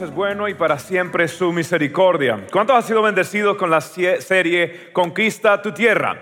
Es bueno y para siempre su misericordia. ¿Cuántos han sido bendecidos con la serie Conquista tu tierra?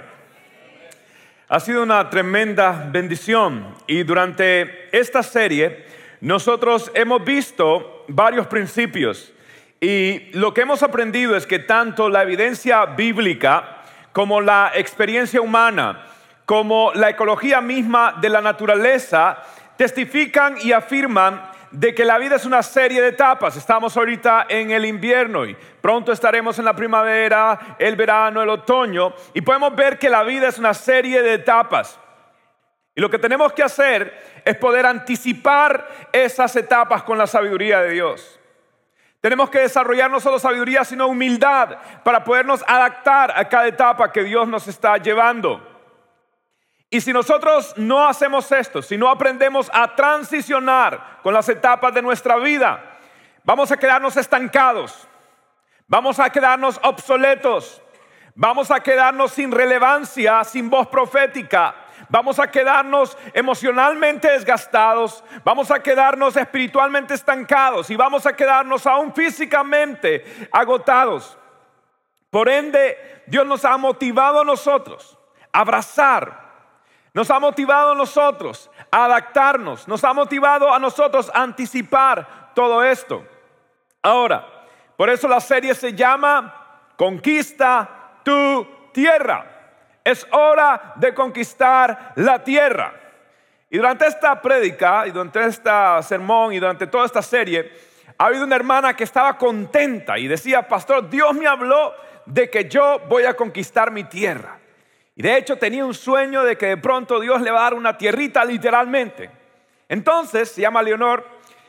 Ha sido una tremenda bendición y durante esta serie nosotros hemos visto varios principios y lo que hemos aprendido es que tanto la evidencia bíblica como la experiencia humana, como la ecología misma de la naturaleza, testifican y afirman de que la vida es una serie de etapas. Estamos ahorita en el invierno y pronto estaremos en la primavera, el verano, el otoño y podemos ver que la vida es una serie de etapas. Y lo que tenemos que hacer es poder anticipar esas etapas con la sabiduría de Dios. Tenemos que desarrollar no solo sabiduría, sino humildad para podernos adaptar a cada etapa que Dios nos está llevando. Y si nosotros no hacemos esto, si no aprendemos a transicionar con las etapas de nuestra vida, vamos a quedarnos estancados, vamos a quedarnos obsoletos, vamos a quedarnos sin relevancia, sin voz profética, vamos a quedarnos emocionalmente desgastados, vamos a quedarnos espiritualmente estancados y vamos a quedarnos aún físicamente agotados. Por ende, Dios nos ha motivado a nosotros a abrazar nos ha motivado a nosotros a adaptarnos, nos ha motivado a nosotros a anticipar todo esto. Ahora, por eso la serie se llama Conquista tu tierra. Es hora de conquistar la tierra. Y durante esta prédica, y durante este sermón, y durante toda esta serie, ha habido una hermana que estaba contenta y decía, pastor, Dios me habló de que yo voy a conquistar mi tierra. Y de hecho tenía un sueño de que de pronto Dios le va a dar una tierrita literalmente. Entonces, se llama Leonor,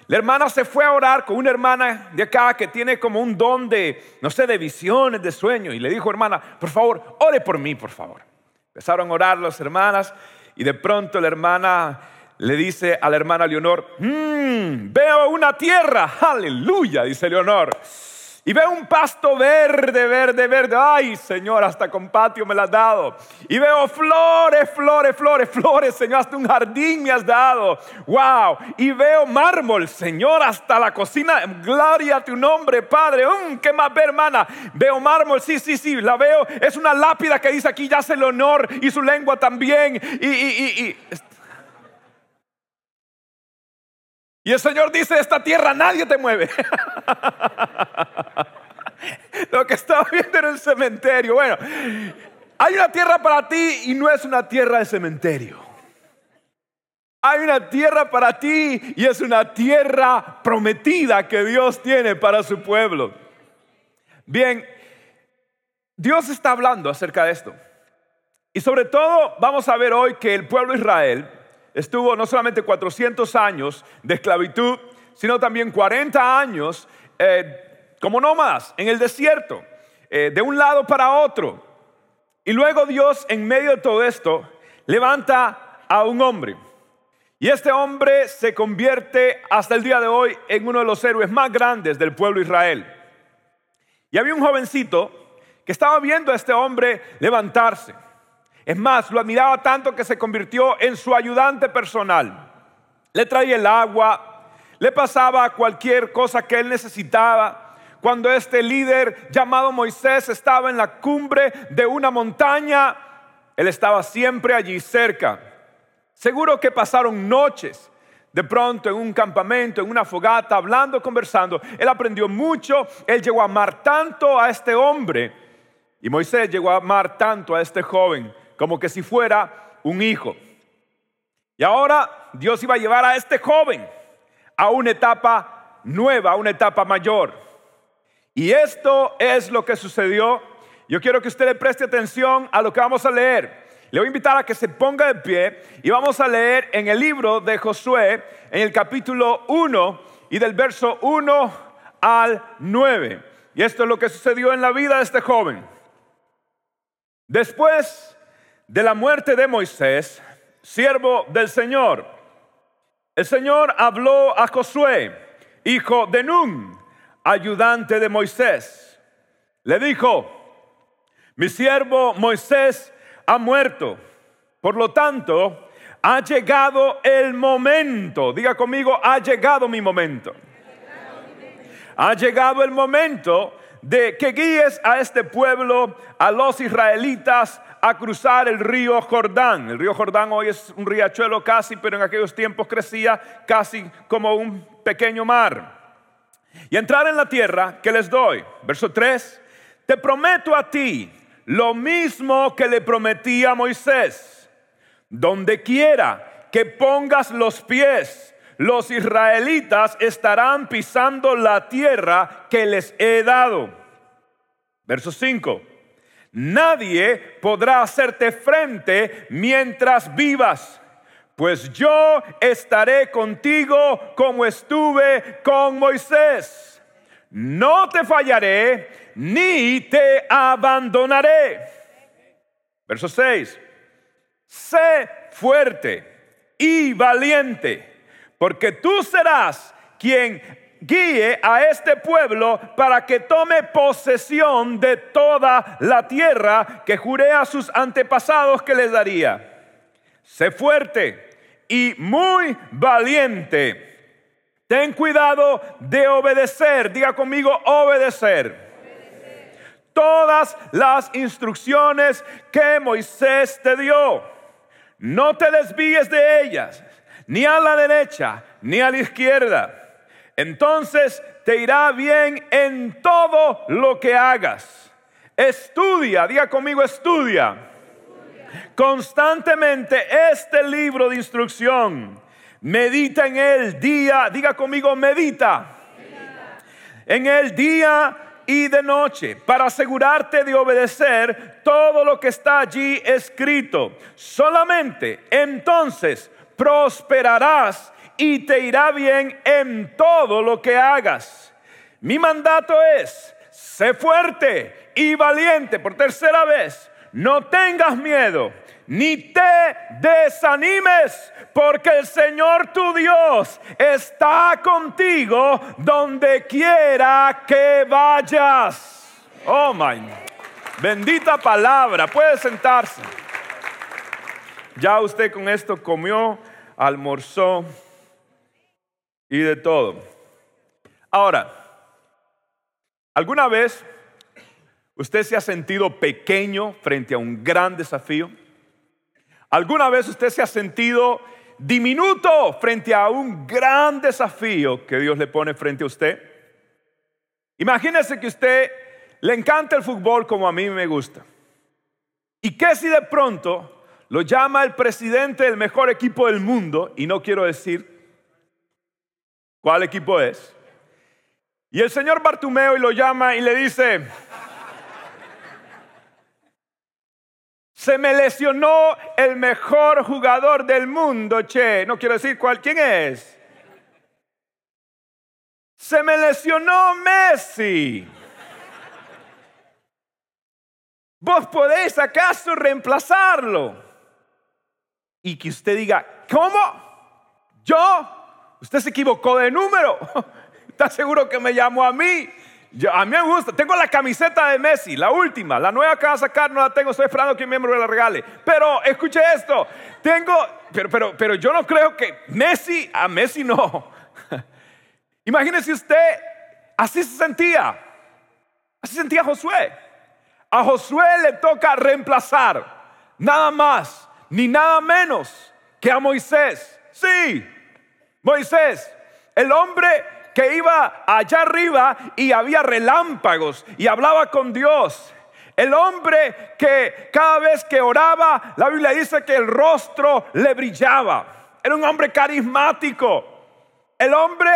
la hermana se fue a orar con una hermana de acá que tiene como un don de, no sé, de visiones, de sueños. Y le dijo, hermana, por favor, ore por mí, por favor. Empezaron a orar las hermanas y de pronto la hermana le dice a la hermana Leonor, mmm, veo una tierra, aleluya, dice Leonor. Y veo un pasto verde, verde, verde. Ay, Señor, hasta con patio me lo has dado. Y veo flores, flores, flores, flores, Señor, hasta un jardín me has dado. Wow. Y veo mármol, Señor, hasta la cocina. Gloria a tu nombre, Padre. Mm, ¿Qué más ve, hermana? Veo mármol, sí, sí, sí, la veo. Es una lápida que dice aquí, ya hace el honor y su lengua también. Y, y, y, y Y el Señor dice, esta tierra nadie te mueve. Lo que estaba viendo en el cementerio. Bueno, hay una tierra para ti y no es una tierra de cementerio. Hay una tierra para ti y es una tierra prometida que Dios tiene para su pueblo. Bien, Dios está hablando acerca de esto. Y sobre todo vamos a ver hoy que el pueblo de Israel estuvo no solamente 400 años de esclavitud, sino también 40 años eh, como nómadas en el desierto, eh, de un lado para otro. Y luego Dios, en medio de todo esto, levanta a un hombre. Y este hombre se convierte hasta el día de hoy en uno de los héroes más grandes del pueblo de Israel. Y había un jovencito que estaba viendo a este hombre levantarse. Es más, lo admiraba tanto que se convirtió en su ayudante personal. Le traía el agua, le pasaba cualquier cosa que él necesitaba. Cuando este líder llamado Moisés estaba en la cumbre de una montaña, él estaba siempre allí cerca. Seguro que pasaron noches de pronto en un campamento, en una fogata, hablando, conversando. Él aprendió mucho, él llegó a amar tanto a este hombre y Moisés llegó a amar tanto a este joven como que si fuera un hijo. Y ahora Dios iba a llevar a este joven a una etapa nueva, a una etapa mayor. Y esto es lo que sucedió. Yo quiero que usted le preste atención a lo que vamos a leer. Le voy a invitar a que se ponga de pie y vamos a leer en el libro de Josué, en el capítulo 1 y del verso 1 al 9. Y esto es lo que sucedió en la vida de este joven. Después de la muerte de Moisés, siervo del Señor, el Señor habló a Josué, hijo de Nun, ayudante de Moisés. Le dijo, mi siervo Moisés ha muerto. Por lo tanto, ha llegado el momento. Diga conmigo, ha llegado mi momento. Ha llegado el momento de que guíes a este pueblo, a los israelitas, a cruzar el río Jordán. El río Jordán hoy es un riachuelo casi, pero en aquellos tiempos crecía casi como un pequeño mar. Y entrar en la tierra que les doy. Verso 3. Te prometo a ti lo mismo que le prometí a Moisés. Donde quiera que pongas los pies, los israelitas estarán pisando la tierra que les he dado. Verso 5. Nadie podrá hacerte frente mientras vivas, pues yo estaré contigo como estuve con Moisés. No te fallaré ni te abandonaré. Verso 6. Sé fuerte y valiente, porque tú serás quien guíe a este pueblo para que tome posesión de toda la tierra que juré a sus antepasados que les daría. Sé fuerte y muy valiente. Ten cuidado de obedecer. Diga conmigo, obedecer. Todas las instrucciones que Moisés te dio. No te desvíes de ellas, ni a la derecha, ni a la izquierda entonces te irá bien en todo lo que hagas. Estudia, diga conmigo, estudia. Constantemente este libro de instrucción. Medita en él día, diga conmigo, medita. En el día y de noche para asegurarte de obedecer todo lo que está allí escrito. Solamente entonces prosperarás y te irá bien en todo lo que hagas. Mi mandato es, sé fuerte y valiente por tercera vez. No tengas miedo, ni te desanimes, porque el Señor tu Dios está contigo donde quiera que vayas. Oh, my. Bendita palabra. Puede sentarse. Ya usted con esto comió, almorzó y de todo. Ahora, ¿alguna vez usted se ha sentido pequeño frente a un gran desafío? ¿Alguna vez usted se ha sentido diminuto frente a un gran desafío que Dios le pone frente a usted? Imagínese que usted le encanta el fútbol como a mí me gusta. ¿Y qué si de pronto lo llama el presidente del mejor equipo del mundo, y no quiero decir cuál equipo es. Y el señor Bartumeo y lo llama y le dice, se me lesionó el mejor jugador del mundo, che, no quiero decir cuál, ¿quién es? Se me lesionó Messi. ¿Vos podéis acaso reemplazarlo? Y que usted diga, ¿cómo? ¿Yo? Usted se equivocó de número. ¿Está seguro que me llamó a mí? a mí me gusta. Tengo la camiseta de Messi, la última. La nueva que va a sacar no la tengo. Estoy esperando que un miembro me la regale. Pero escuche esto. Tengo, pero, pero, pero yo no creo que Messi, a Messi no. Imagínese usted, así se sentía. Así sentía Josué. A Josué le toca reemplazar nada más ni nada menos que a Moisés. Sí, Moisés, el hombre que iba allá arriba y había relámpagos y hablaba con Dios. El hombre que cada vez que oraba, la Biblia dice que el rostro le brillaba. Era un hombre carismático. El hombre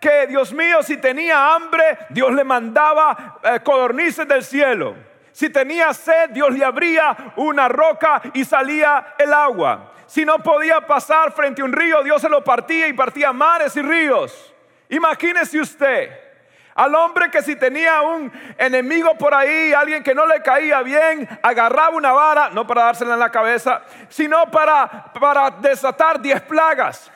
que, Dios mío, si tenía hambre, Dios le mandaba eh, codornices del cielo. Si tenía sed, Dios le abría una roca y salía el agua. Si no podía pasar frente a un río, Dios se lo partía y partía mares y ríos. Imagínese usted Al hombre que si tenía un enemigo por ahí, alguien que no le caía bien, agarraba una vara, no para dársela en la cabeza, sino para, para desatar diez plagas.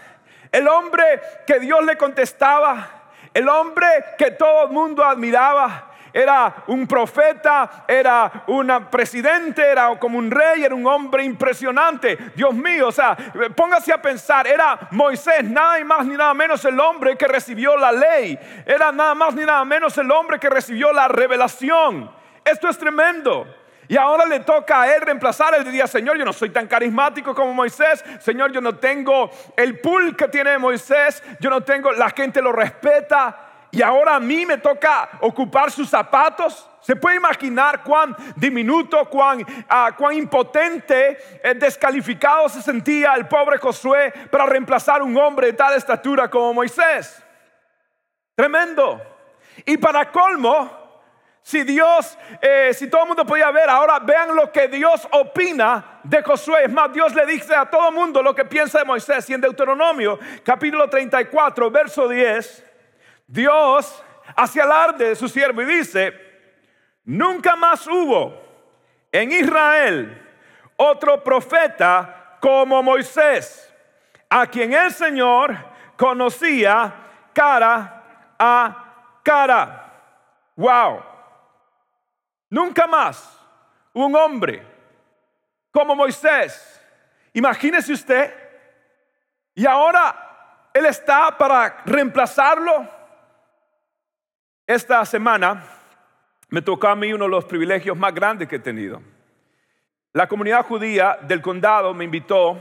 El hombre que Dios le contestaba, el hombre que todo el mundo admiraba, era un profeta, era un presidente, era como un rey, era un hombre impresionante. Dios mío, o sea, póngase a pensar, era Moisés, nada más ni nada menos el hombre que recibió la ley. Era nada más ni nada menos el hombre que recibió la revelación. Esto es tremendo. Y ahora le toca a él reemplazar. Él diría, Señor, yo no soy tan carismático como Moisés. Señor, yo no tengo el pool que tiene Moisés. Yo no tengo, la gente lo respeta y ahora a mí me toca ocupar sus zapatos. Se puede imaginar cuán diminuto, cuán, ah, cuán impotente, eh, descalificado se sentía el pobre Josué para reemplazar un hombre de tal estatura como Moisés. Tremendo. Y para colmo, si Dios, eh, si todo el mundo podía ver, ahora vean lo que Dios opina de Josué. Es más, Dios le dice a todo el mundo lo que piensa de Moisés. Y en Deuteronomio, capítulo 34, verso 10. Dios hace alarde de su siervo y dice, nunca más hubo en Israel otro profeta como Moisés, a quien el Señor conocía cara a cara. Wow. Nunca más un hombre como Moisés. Imagínese usted. Y ahora él está para reemplazarlo esta semana me tocó a mí uno de los privilegios más grandes que he tenido. La comunidad judía del condado me invitó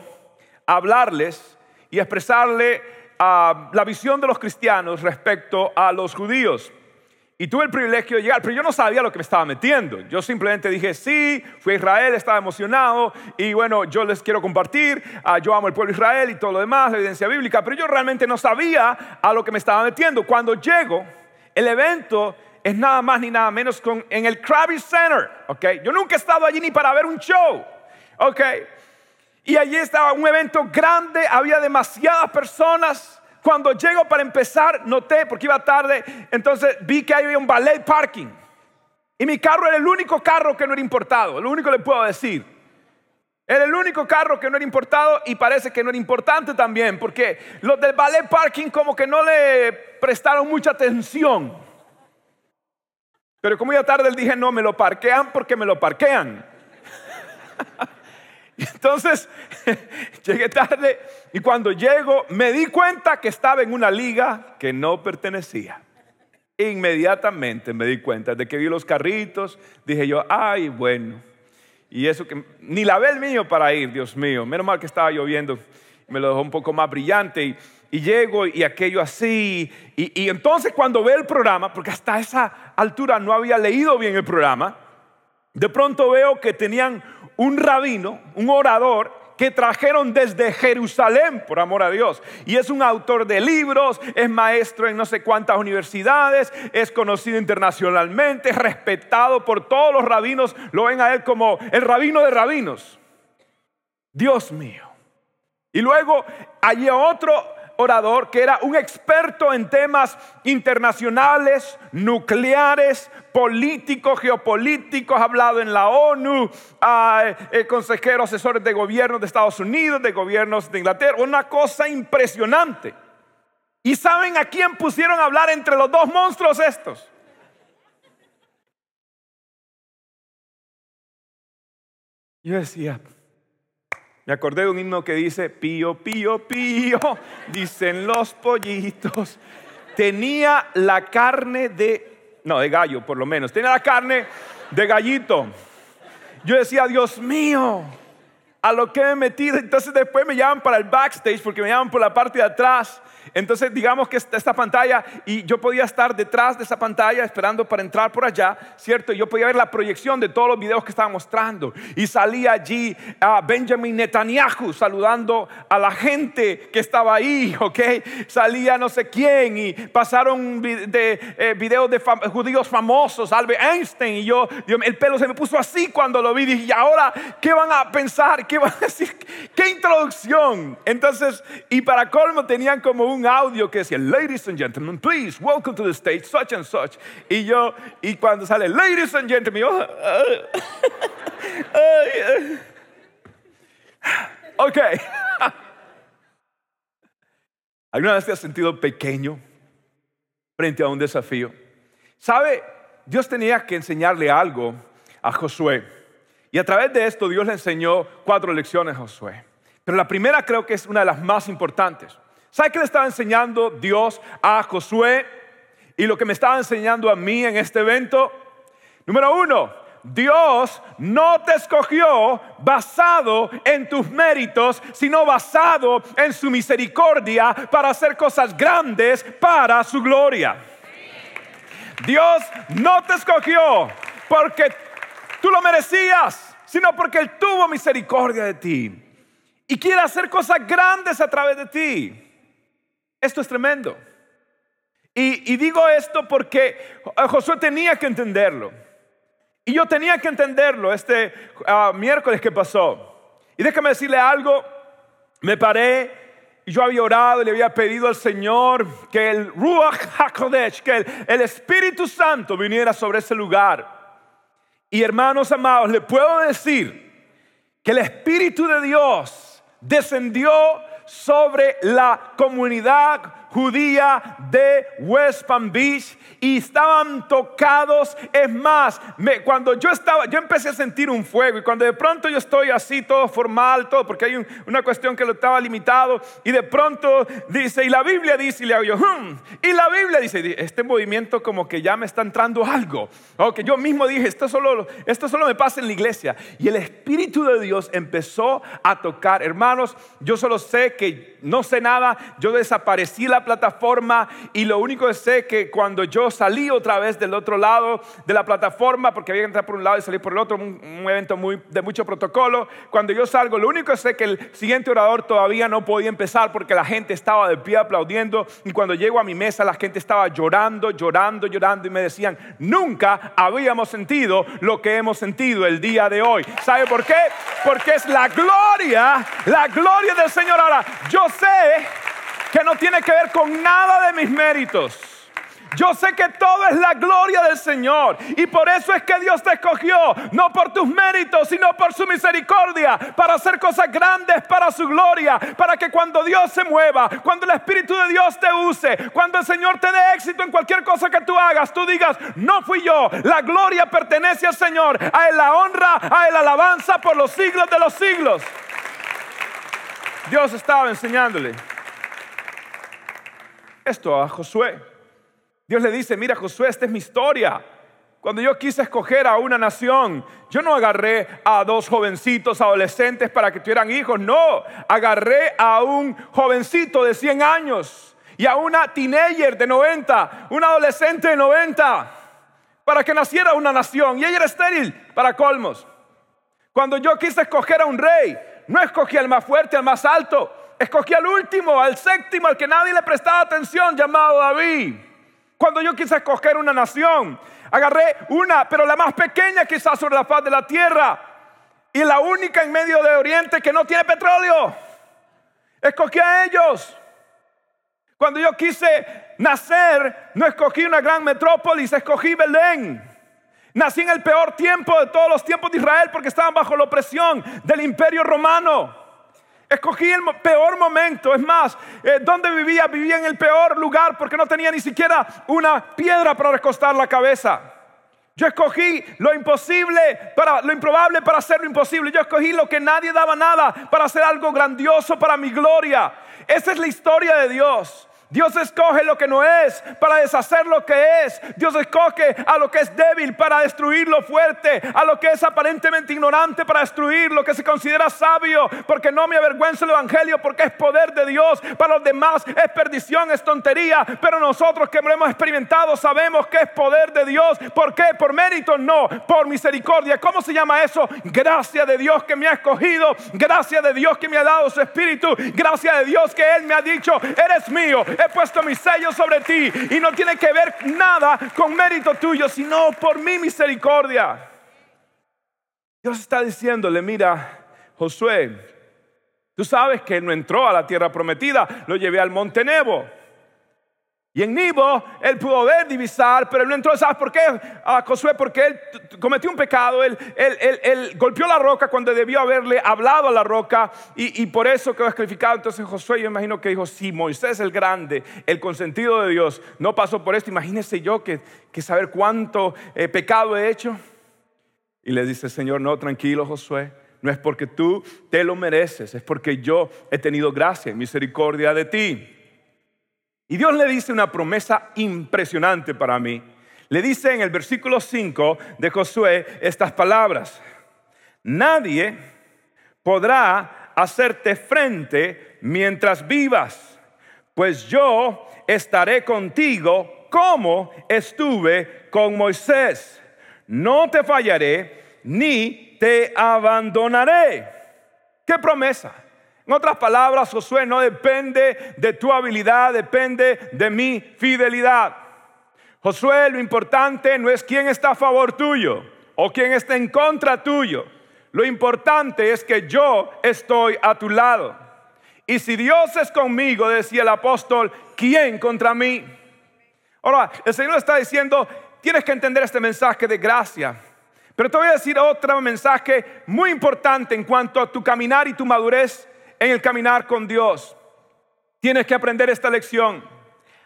a hablarles y expresarle ah, la visión de los cristianos respecto a los judíos. Y tuve el privilegio de llegar, pero yo no sabía lo que me estaba metiendo. Yo simplemente dije, sí, fui a Israel, estaba emocionado y bueno, yo les quiero compartir, ah, yo amo el pueblo de Israel y todo lo demás, la evidencia bíblica, pero yo realmente no sabía a lo que me estaba metiendo. Cuando llego, el evento es nada más ni nada menos con, en el Krabby Center, ¿ok? Yo nunca he estado allí ni para ver un show, ¿ok? Y allí estaba un evento grande, había demasiadas personas. Cuando llego para empezar, noté, porque iba tarde, entonces vi que había un ballet parking. Y mi carro era el único carro que no era importado, lo único que le puedo decir. Era el único carro que no era importado y parece que no era importante también, porque los del ballet parking como que no le prestaron mucha atención. Pero como ya tarde, él dije, no, me lo parquean porque me lo parquean. Entonces, llegué tarde y cuando llego me di cuenta que estaba en una liga que no pertenecía. Inmediatamente me di cuenta de que vi los carritos, dije yo, ay, bueno y eso que ni la ve el mío para ir, Dios mío. Menos mal que estaba lloviendo, me lo dejó un poco más brillante. Y, llego y aquello así. Y, y, entonces cuando ve el programa, porque hasta esa altura no había leído bien el programa, de pronto veo que tenían un rabino, un orador, que trajeron desde Jerusalén, por amor a Dios. Y es un autor de libros, es maestro en no sé cuántas universidades, es conocido internacionalmente, es respetado por todos los rabinos, lo ven a él como el rabino de rabinos. Dios mío. Y luego hay otro orador que era un experto en temas internacionales, nucleares, políticos, geopolíticos, ha hablado en la ONU, eh, consejero, asesores de gobiernos de Estados Unidos, de gobiernos de Inglaterra, una cosa impresionante. ¿Y saben a quién pusieron a hablar entre los dos monstruos estos? Yo decía, me acordé de un himno que dice, pío, pío, pío, dicen los pollitos. Tenía la carne de, no, de gallo por lo menos, tenía la carne de gallito. Yo decía, Dios mío, a lo que me he metido. Entonces después me llaman para el backstage porque me llaman por la parte de atrás entonces digamos que esta, pantalla y yo podía estar detrás de esa pantalla esperando para entrar por allá, ¿cierto? Yo podía ver la proyección de todos los videos que estaban mostrando y salía allí a Benjamin Netanyahu saludando a la gente que estaba ahí, ¿ok? Salía no sé quién y pasaron de, eh, videos de judíos famosos, Albert Einstein y yo, el pelo se me puso así cuando lo vi, dije, ¿y ahora qué van a pensar? ¿Qué van a decir? ¿Qué introducción? Entonces, y para colmo tenían como un un audio que decía, ladies and gentlemen, please, welcome to the stage, such and such. Y yo, y cuando sale, ladies and gentlemen, yo, ok. ¿Alguna vez te has sentido pequeño frente a un desafío? ¿Sabe? Dios tenía que enseñarle algo a Josué. Y a través de esto Dios le enseñó cuatro lecciones a Josué. Pero la primera creo que es una de las más importantes. ¿Sabe qué le estaba enseñando Dios a Josué? Y lo que me estaba enseñando a mí en este evento. Número uno, Dios no te escogió basado en tus méritos, sino basado en su misericordia para hacer cosas grandes para su gloria. Dios no te escogió porque tú lo merecías, sino porque Él tuvo misericordia de ti y quiere hacer cosas grandes a través de ti. Esto es tremendo. Y, digo esto porque Josué tenía que entenderlo. Y yo tenía que entenderlo este ah, miércoles que pasó. Y déjame decirle algo, me paré y yo había orado y le había pedido al Señor que el Ruach HaKodesh, que el, el Espíritu Santo viniera sobre ese lugar. Y hermanos amados, le puedo decir que el Espíritu de Dios descendió sobre la comunidad judía de West Palm Beach y estaban tocados. Es más, cuando yo estaba, yo empecé a sentir un fuego y cuando de pronto yo estoy así todo formal, todo, porque hay una cuestión que lo estaba limitado y de pronto dice, y la Biblia dice, y le hago yo, hmm", y la Biblia dice, este movimiento como que ya me está entrando algo, o que yo mismo dije, esto solo, esto solo me pasa en la iglesia. Y el Espíritu de Dios empezó a tocar, hermanos, yo solo sé que no sé nada, yo desaparecí la plataforma y lo único que sé que cuando yo salí otra vez del otro lado de la plataforma, porque había que entrar por un lado y salir por el otro, un, evento muy, de mucho protocolo, cuando yo salgo, lo único que sé que el siguiente orador todavía no podía empezar porque la gente estaba de pie aplaudiendo y cuando llego a mi mesa la gente estaba llorando, llorando, llorando y me decían, nunca habíamos sentido lo que hemos sentido el día de hoy. ¿Sabe por qué? Porque es la gloria, la gloria del Señor. Ahora, yo sé que no tiene que ver con nada de mis méritos. Yo sé que todo es la gloria del Señor y por eso es que Dios te escogió, no por tus méritos, sino por su misericordia, para hacer cosas grandes para su gloria, para que cuando Dios se mueva, cuando el Espíritu de Dios te use, cuando el Señor te dé éxito en cualquier cosa que tú hagas, tú digas, no fui yo, la gloria pertenece al Señor, a Él la honra, a Él la alabanza por los siglos de los siglos. Dios estaba enseñándole esto a Josué. Dios le dice, mira Josué, esta es mi historia. Cuando yo quise escoger a una nación, yo no agarré a dos jovencitos adolescentes para que tuvieran hijos, no, agarré a un jovencito de 100 años y a una teenager de 90, un adolescente de 90, para que naciera una nación. Y ella era estéril para colmos. Cuando yo quise escoger a un rey, no escogí al más fuerte, al más alto, escogí al último, al séptimo, al que nadie le prestaba atención, llamado David. Cuando yo quise escoger una nación, agarré una, pero la más pequeña quizás sobre la faz de la tierra, y la única en medio de Oriente que no tiene petróleo. Escogí a ellos. Cuando yo quise nacer, no escogí una gran metrópolis, escogí Belén. Nací en el peor tiempo de todos los tiempos de Israel porque estaban bajo la opresión del imperio romano. Escogí el peor momento. Es más, eh, donde vivía? Vivía en el peor lugar porque no tenía ni siquiera una piedra para recostar la cabeza. Yo escogí lo imposible para lo improbable para hacer lo imposible. Yo escogí lo que nadie daba nada para hacer algo grandioso para mi gloria. Esa es la historia de Dios. Dios escoge lo que no es para deshacer lo que es. Dios escoge a lo que es débil para destruir lo fuerte, a lo que es aparentemente ignorante para destruir lo que se considera sabio, porque no me avergüenza el Evangelio, porque es poder de Dios. Para los demás es perdición, es tontería, pero nosotros que lo hemos experimentado sabemos que es poder de Dios. ¿Por qué? Por mérito, no, por misericordia. ¿Cómo se llama eso? Gracia de Dios que me ha escogido, gracia de Dios que me ha dado su espíritu, gracia de Dios que Él me ha dicho, eres mío he puesto mi sello sobre ti y no tiene que ver nada con mérito tuyo, sino por mi misericordia. Dios está diciéndole, mira, Josué, tú sabes que no entró a la tierra prometida, lo llevé al monte Nebo. Y en Nibo él pudo ver, divisar, pero él no entró. ¿Sabes por qué? A Josué, porque él cometió un pecado. Él, golpeó la roca cuando debió haberle hablado a la roca y, por eso quedó descalificado. Entonces Josué, yo imagino que dijo: Si Moisés el grande, el consentido de Dios, no pasó por esto, imagínese yo que, saber cuánto eh, pecado he hecho. Y le dice: Señor, no, tranquilo, Josué. No es porque tú te lo mereces, es porque yo he tenido gracia y misericordia de ti. Y Dios le dice una promesa impresionante para mí. Le dice en el versículo 5 de Josué estas palabras. Nadie podrá hacerte frente mientras vivas, pues yo estaré contigo como estuve con Moisés. No te fallaré ni te abandonaré. ¿Qué promesa? En otras palabras, Josué, no depende de tu habilidad, depende de mi fidelidad. Josué, lo importante no es quién está a favor tuyo o quién está en contra tuyo. Lo importante es que yo estoy a tu lado. Y si Dios es conmigo, decía el apóstol, ¿quién contra mí? Ahora, el Señor está diciendo, tienes que entender este mensaje de gracia. Pero te voy a decir otro mensaje muy importante en cuanto a tu caminar y tu madurez en el caminar con Dios. Tienes que aprender esta lección.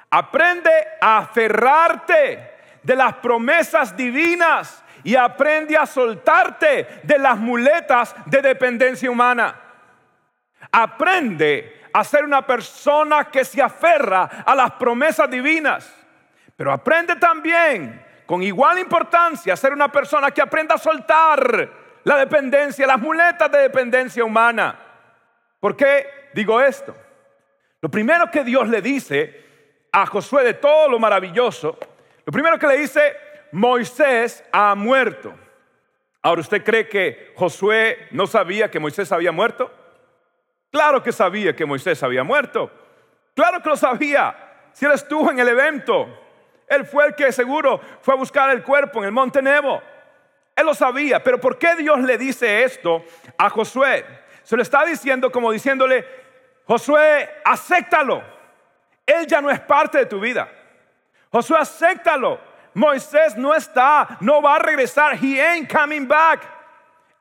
Aprende a aferrarte de las promesas divinas y aprende a soltarte de las muletas de dependencia humana. Aprende a ser una persona que se aferra a las promesas divinas, pero aprende también con igual importancia a ser una persona que aprenda a soltar la dependencia, las muletas de dependencia humana. ¿Por qué digo esto? Lo primero que Dios le dice a Josué de todo lo maravilloso, lo primero que le dice, Moisés ha muerto. Ahora, ¿usted cree que Josué no sabía que Moisés había muerto? Claro que sabía que Moisés había muerto. Claro que lo sabía. Si él estuvo en el evento, él fue el que seguro fue a buscar el cuerpo en el monte Nebo. Él lo sabía, pero ¿por qué Dios le dice esto a Josué? Se lo está diciendo como diciéndole, Josué, acéptalo. Él ya no es parte de tu vida. Josué, acéptalo. Moisés no está, no va a regresar. He ain't coming back.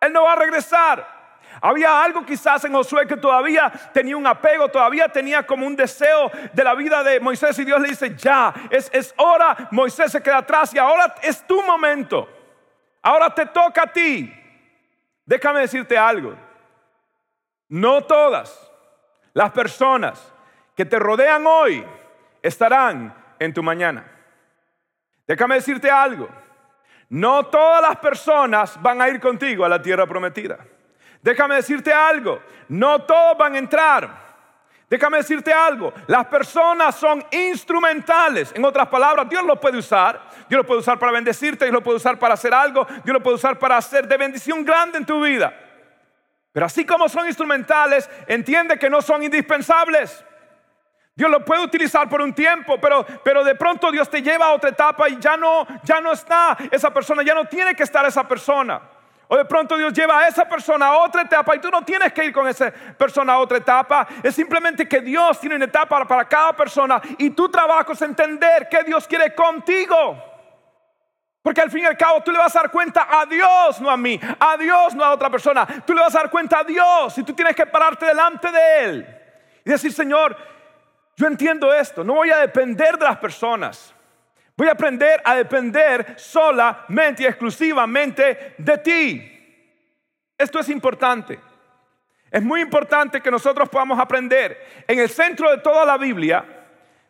Él no va a regresar. Había algo quizás en Josué que todavía tenía un apego, todavía tenía como un deseo de la vida de Moisés y Dios le dice, ya, es, es hora, Moisés se queda atrás y ahora es tu momento. Ahora te toca a ti. Déjame decirte algo. No todas las personas que te rodean hoy estarán en tu mañana. Déjame decirte algo. No todas las personas van a ir contigo a la tierra prometida. Déjame decirte algo. No todos van a entrar. Déjame decirte algo, las personas son instrumentales. En otras palabras, Dios los puede usar. Dios los puede usar para bendecirte, Dios los puede usar para hacer algo, Dios los puede usar para hacer de bendición grande en tu vida. Pero así como son instrumentales, entiende que no son indispensables. Dios lo puede utilizar por un tiempo, pero, pero de pronto Dios te lleva a otra etapa y ya no, ya no está esa persona, ya no tiene que estar esa persona. O de pronto Dios lleva a esa persona a otra etapa y tú no tienes que ir con esa persona a otra etapa. Es simplemente que Dios tiene una etapa para cada persona y tu trabajo es entender que Dios quiere contigo. Porque al fin y al cabo tú le vas a dar cuenta a Dios, no a mí, a Dios, no a otra persona. Tú le vas a dar cuenta a Dios y tú tienes que pararte delante de Él y decir, Señor, yo entiendo esto, no voy a depender de las personas. Voy a aprender a depender solamente y exclusivamente de ti. Esto es importante. Es muy importante que nosotros podamos aprender. En el centro de toda la Biblia,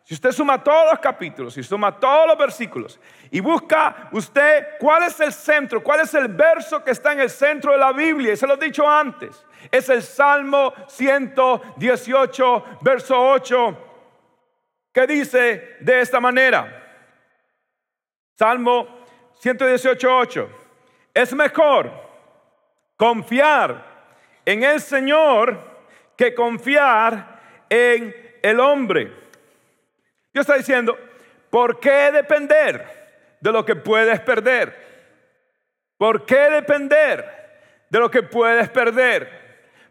si usted suma todos los capítulos, si suma todos los versículos y busca usted cuál es el centro, cuál es el verso que está en el centro de la Biblia, y se lo he dicho antes, es el Salmo 118, verso 8, que dice de esta manera, Salmo 118, 8, es mejor confiar en el Señor que confiar en el hombre. Dios está diciendo, ¿por qué depender de lo que puedes perder? ¿Por qué depender de lo que puedes perder?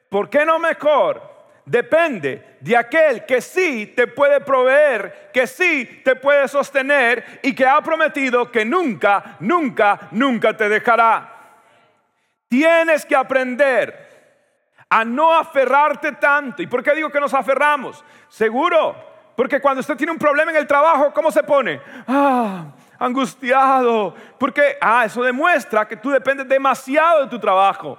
¿Por qué no mejor depende de aquel que sí te puede proveer, que sí te puede sostener y que ha prometido que nunca, nunca, nunca te dejará. Tienes que aprender a no aferrarte tanto. ¿Y por qué digo que nos aferramos? Seguro, porque cuando usted tiene un problema en el trabajo, ¿cómo se pone? Ah, angustiado. Porque, ah, eso demuestra que tú dependes demasiado de tu trabajo.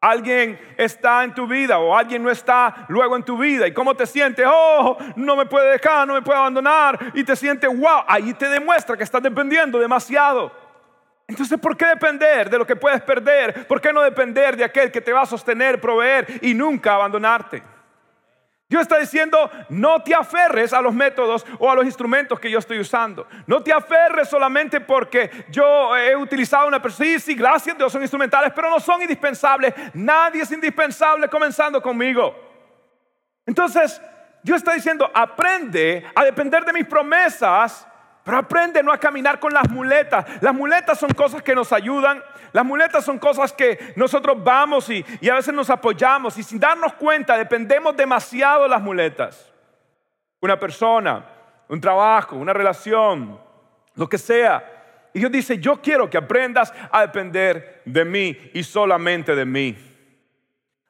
Alguien está en tu vida o alguien no está luego en tu vida. ¿Y cómo te sientes? Oh, no me puede dejar, no me puede abandonar. Y te sientes, wow, ahí te demuestra que estás dependiendo demasiado. Entonces, ¿por qué depender de lo que puedes perder? ¿Por qué no depender de aquel que te va a sostener, proveer y nunca abandonarte? Dios está diciendo, no te aferres a los métodos o a los instrumentos que yo estoy usando. No te aferres solamente porque yo he utilizado una persona. Sí, sí, gracias, Dios son instrumentales, pero no son indispensables. Nadie es indispensable comenzando conmigo. Entonces, Dios está diciendo, aprende a depender de mis promesas pero aprende no a caminar con las muletas. Las muletas son cosas que nos ayudan. Las muletas son cosas que nosotros vamos y, a veces nos apoyamos y sin darnos cuenta dependemos demasiado de las muletas. Una persona, un trabajo, una relación, lo que sea. Y Dios dice, yo quiero que aprendas a depender de mí y solamente de mí.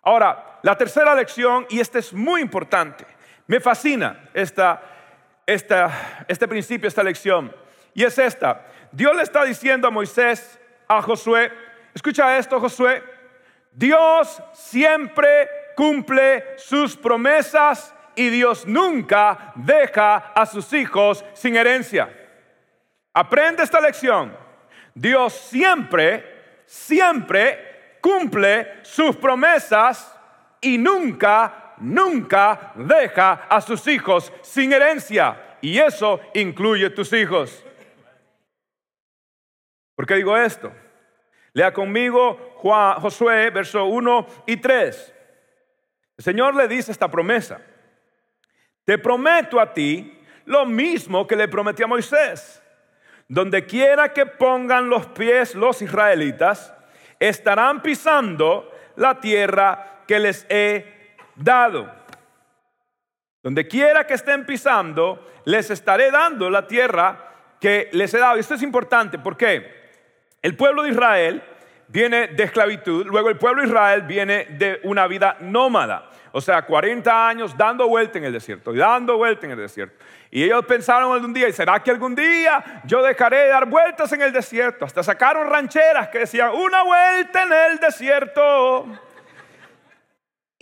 Ahora, la tercera lección, y esta es muy importante, me fascina esta este principio, esta lección. Y es esta. Dios le está diciendo a Moisés, Josué, escucha esto Josué, Dios siempre cumple sus promesas y Dios nunca deja a sus hijos sin herencia. Aprende esta lección. Dios siempre, siempre cumple sus promesas y nunca nunca deja a sus hijos sin herencia. Y eso incluye tus hijos. ¿Por qué digo esto? Lea conmigo Josué, verso 1 y 3. El Señor le dice esta promesa. Te prometo a ti lo mismo que le prometí a Moisés. Donde quiera que pongan los pies los israelitas, estarán pisando la tierra que les he dado. Donde quiera que estén pisando, les estaré dando la tierra que les he dado. esto es importante porque el pueblo de Israel viene de esclavitud, luego el pueblo de Israel viene de una vida nómada. O sea, 40 años dando vuelta en el desierto y dando vuelta en el desierto. Y ellos pensaron algún día, ¿y será que algún día yo dejaré de dar vueltas en el desierto? Hasta sacaron rancheras que decían, una vuelta en el desierto.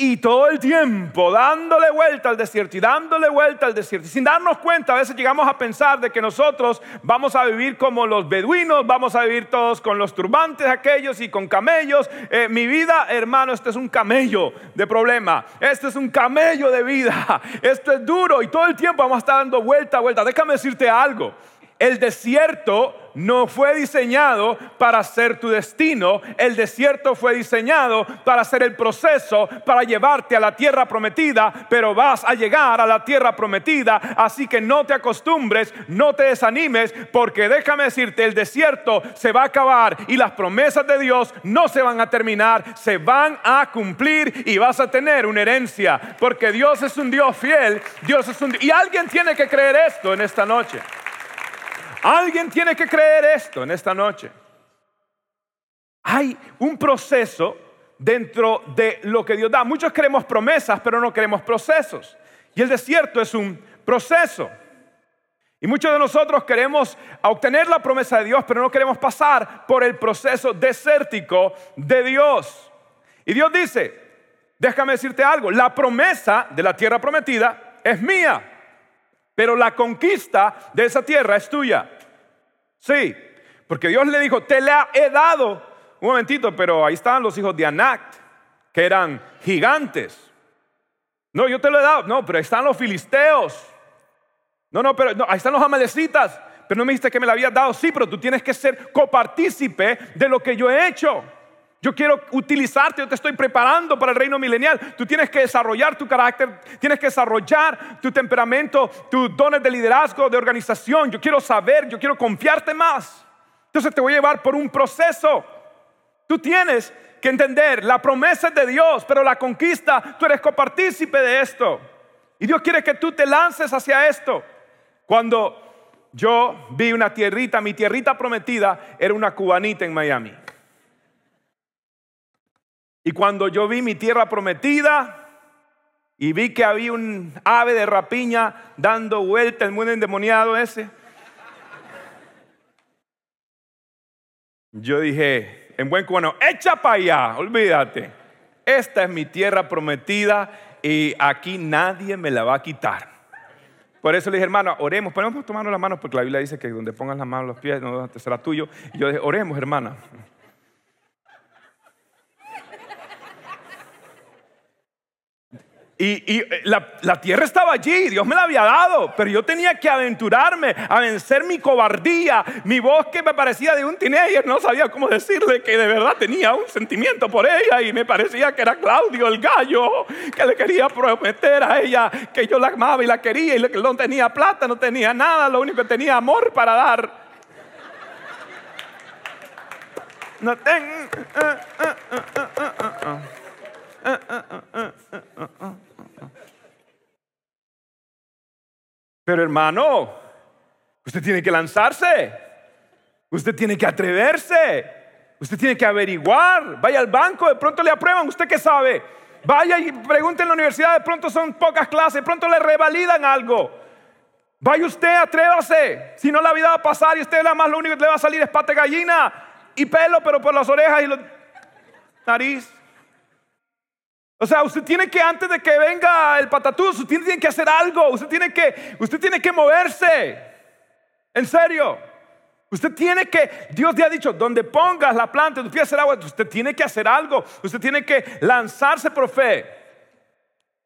Y todo el tiempo dándole vuelta al desierto y dándole vuelta al desierto. Y sin darnos cuenta, a veces llegamos a pensar de que nosotros vamos a vivir como los beduinos, vamos a vivir todos con los turbantes aquellos y con camellos. Eh, mi vida, hermano, este es un camello de problema. Este es un camello de vida. Esto es duro y todo el tiempo vamos a estar dando vuelta, vuelta. Déjame decirte algo. El desierto no fue diseñado para ser tu destino, el desierto fue diseñado para ser el proceso para llevarte a la tierra prometida, pero vas a llegar a la tierra prometida, así que no te acostumbres, no te desanimes, porque déjame decirte, el desierto se va a acabar y las promesas de Dios no se van a terminar, se van a cumplir y vas a tener una herencia, porque Dios es un Dios fiel, Dios es un y alguien tiene que creer esto en esta noche. Alguien tiene que creer esto en esta noche. Hay un proceso dentro de lo que Dios da. Muchos queremos promesas, pero no queremos procesos. Y el desierto es un proceso. Y muchos de nosotros queremos obtener la promesa de Dios, pero no queremos pasar por el proceso desértico de Dios. Y Dios dice, déjame decirte algo, la promesa de la tierra prometida es mía. Pero la conquista de esa tierra es tuya. Sí, porque Dios le dijo, te la he dado. Un momentito, pero ahí estaban los hijos de Anac, que eran gigantes. No, yo te lo he dado. No, pero ahí están los filisteos. No, no, pero ahí están los amalecitas. Pero no me dijiste que me la habías dado. Sí, pero tú tienes que ser copartícipe de lo que yo he hecho. Yo quiero utilizarte, yo te estoy preparando para el reino milenial. Tú tienes que desarrollar tu carácter, tienes que desarrollar tu temperamento, tus dones de liderazgo, de organización. Yo quiero saber, yo quiero confiarte más. Entonces te voy a llevar por un proceso. Tú tienes que entender, la promesa es de Dios, pero la conquista, tú eres copartícipe de esto. Y Dios quiere que tú te lances hacia esto. Cuando yo vi una tierrita, mi tierrita prometida era una cubanita en Miami. Y cuando yo vi mi tierra prometida y vi que había un ave de rapiña dando vuelta el mundo endemoniado ese, yo dije, en buen cubano, echa para allá, olvídate. Esta es mi tierra prometida y aquí nadie me la va a quitar. Por eso le dije, hermano, oremos, podemos tomarnos las manos porque la Biblia dice que donde pongas las manos los pies no será tuyo. Y yo dije, oremos, hermana. Y, eh, la, tierra estaba allí, Dios me la había dado, pero yo tenía que aventurarme a vencer mi cobardía, mi voz que me parecía de un teenager, no sabía cómo decirle que de verdad tenía un sentimiento por ella y me parecía que era Claudio el gallo, que le quería prometer a ella que yo la amaba y la quería y que no tenía plata, no tenía nada, lo único que tenía amor para dar. No tengo... Pero hermano, usted tiene que lanzarse. Usted tiene que atreverse. Usted tiene que averiguar. Vaya al banco, de pronto le aprueban. ¿Usted qué sabe? Vaya y pregunte en la universidad, de pronto son pocas clases, de pronto le revalidan algo. Vaya usted, atrévase. Si no, la vida va a pasar y usted nada más lo único que le va a salir es pate gallina y pelo, pero por las orejas y la nariz. O sea, usted tiene que antes de que venga el patatús, usted tiene que hacer algo, usted tiene que, usted tiene que moverse. En serio. Usted tiene que, Dios te ha dicho, donde pongas la planta, tu pie hacer agua, usted tiene que hacer algo, usted tiene que lanzarse por fe.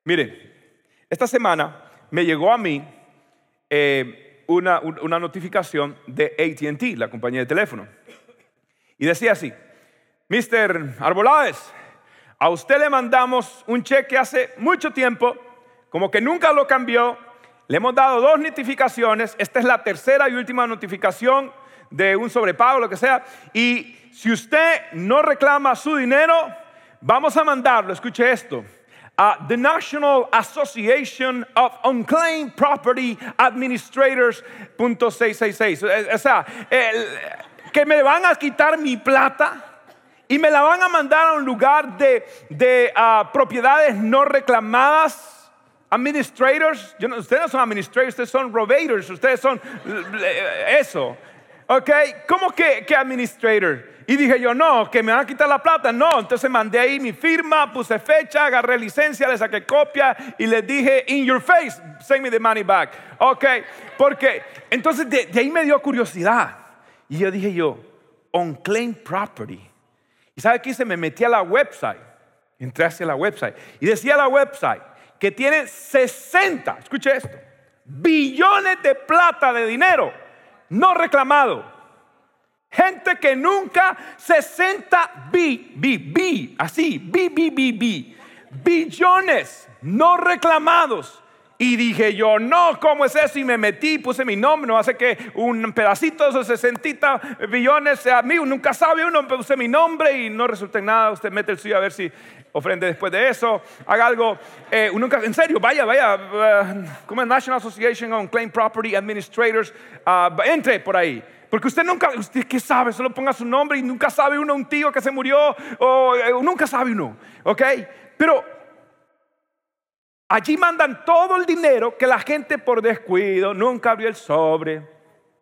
Mire, esta semana me llegó a mí eh, una, una notificación de ATT, la compañía de teléfono. Y decía así, Mr. Arbolades, a usted le mandamos un cheque hace mucho tiempo, como que nunca lo cambió. Le hemos dado dos notificaciones. Esta es la tercera y última notificación de un sobrepago, lo que sea. Y si usted no reclama su dinero, vamos a mandarlo, escuche esto, a the National Association of Unclaimed Property Administrators. O sea, que me van a quitar mi plata y me la van a mandar a un lugar de, ah, propiedades no reclamadas. Administrators, ustedes no son administrators, ustedes son robators, ustedes son eh, eso. ¿Ok? ¿Cómo que, que administrator? Y dije yo, no, que me van a quitar la plata. No, entonces mandé ahí mi firma, puse fecha, agarré licencia, le saqué copia y le dije, in your face, send me the money back. Ok, porque entonces de, de ahí me dio curiosidad. Y yo dije yo, on claim property. ¿Y sabe qué hice? Me metí a la website. Entré hacia la website. Y decía la website que tiene 60, escuche esto, billones de plata de dinero no reclamado. Gente que nunca 60 bi, bi, bi, así, bi, bi, bi, bi, billones no reclamados y dije yo, no, ¿cómo es eso? Y me metí, puse mi nombre, no hace que un pedacito de esos 60 billones sea mío, nunca sabe uno, puse mi nombre y no resulta en nada, usted mete el suyo a ver si ofrende después de eso, haga algo, eh, nunca, en serio, vaya, vaya, uh, como National Association on Claim Property Administrators, uh, entre por ahí. Porque usted nunca, usted qué sabe, solo ponga su nombre y nunca sabe uno, un tío que se murió, o eh, nunca sabe uno, ¿ok? Pero Allí mandan todo el dinero que la gente por descuido nunca abrió el sobre.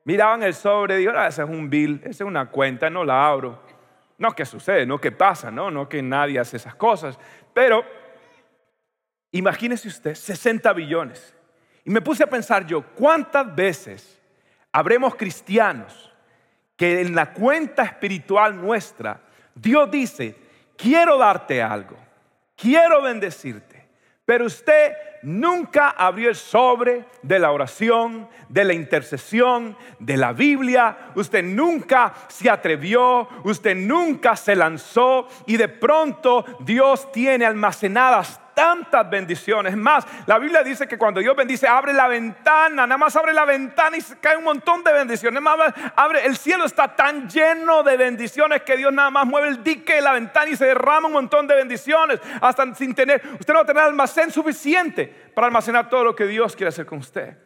Miraban el sobre y dijeron, ah, ese es un bill, esa es una cuenta, no la abro. No, ¿qué sucede? No, ¿qué pasa? No, no, que nadie hace esas cosas. Pero imagínese usted, 60 billones. Y me puse a pensar yo, ¿cuántas veces habremos cristianos que en la cuenta espiritual nuestra, Dios dice, quiero darte algo, quiero bendecirte? Pero usted nunca abrió el sobre de la oración, de la intercesión, de la Biblia. Usted nunca se atrevió, usted nunca se lanzó y de pronto Dios tiene almacenadas tantas bendiciones. Es más, la Biblia dice que cuando Dios bendice, abre la ventana, nada más abre la ventana y se cae un montón de bendiciones. Más abre, el cielo está tan lleno de bendiciones que Dios nada más mueve el dique de la ventana y se derrama un montón de bendiciones. Hasta sin tener, usted no va a tener almacén suficiente para almacenar todo lo que Dios quiere hacer con usted.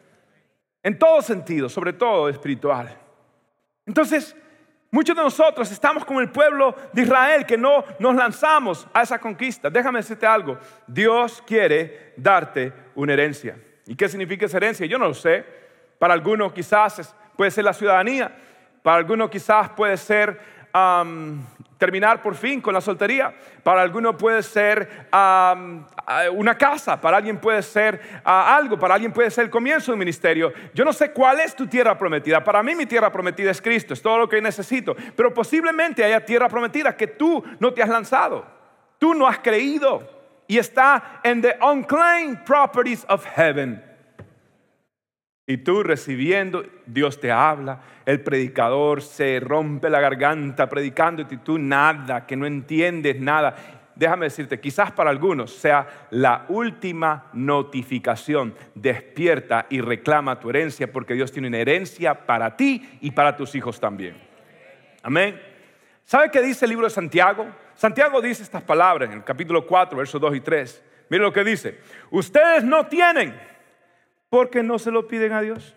En todo sentido, sobre todo espiritual. Entonces, Muchos de nosotros estamos como el pueblo de Israel que no nos lanzamos a esa conquista. Déjame decirte algo. Dios quiere darte una herencia. ¿Y qué significa esa herencia? Yo no lo sé. Para algunos quizás puede ser la ciudadanía. Para algunos quizás puede ser terminar por fin con la soltería. Para algunos puede ser una casa, para alguien puede ser algo, para alguien puede ser el comienzo de un ministerio. Yo no sé cuál es tu tierra prometida. Para mí mi tierra prometida es Cristo, es todo lo que necesito. Pero posiblemente haya tierra prometida que tú no te has lanzado, tú no has creído y está en the unclaimed properties of heaven. Y tú recibiendo, Dios te habla, el predicador se rompe la garganta predicando y tú nada, que no entiendes nada. Déjame decirte, quizás para algunos sea la última notificación. Despierta y reclama tu herencia porque Dios tiene una herencia para ti y para tus hijos también. Amén. ¿Sabe qué dice el libro de Santiago? Santiago dice estas palabras en el capítulo 4, versos 2 y 3. Mire lo que dice. Ustedes no tienen porque no se lo piden a Dios.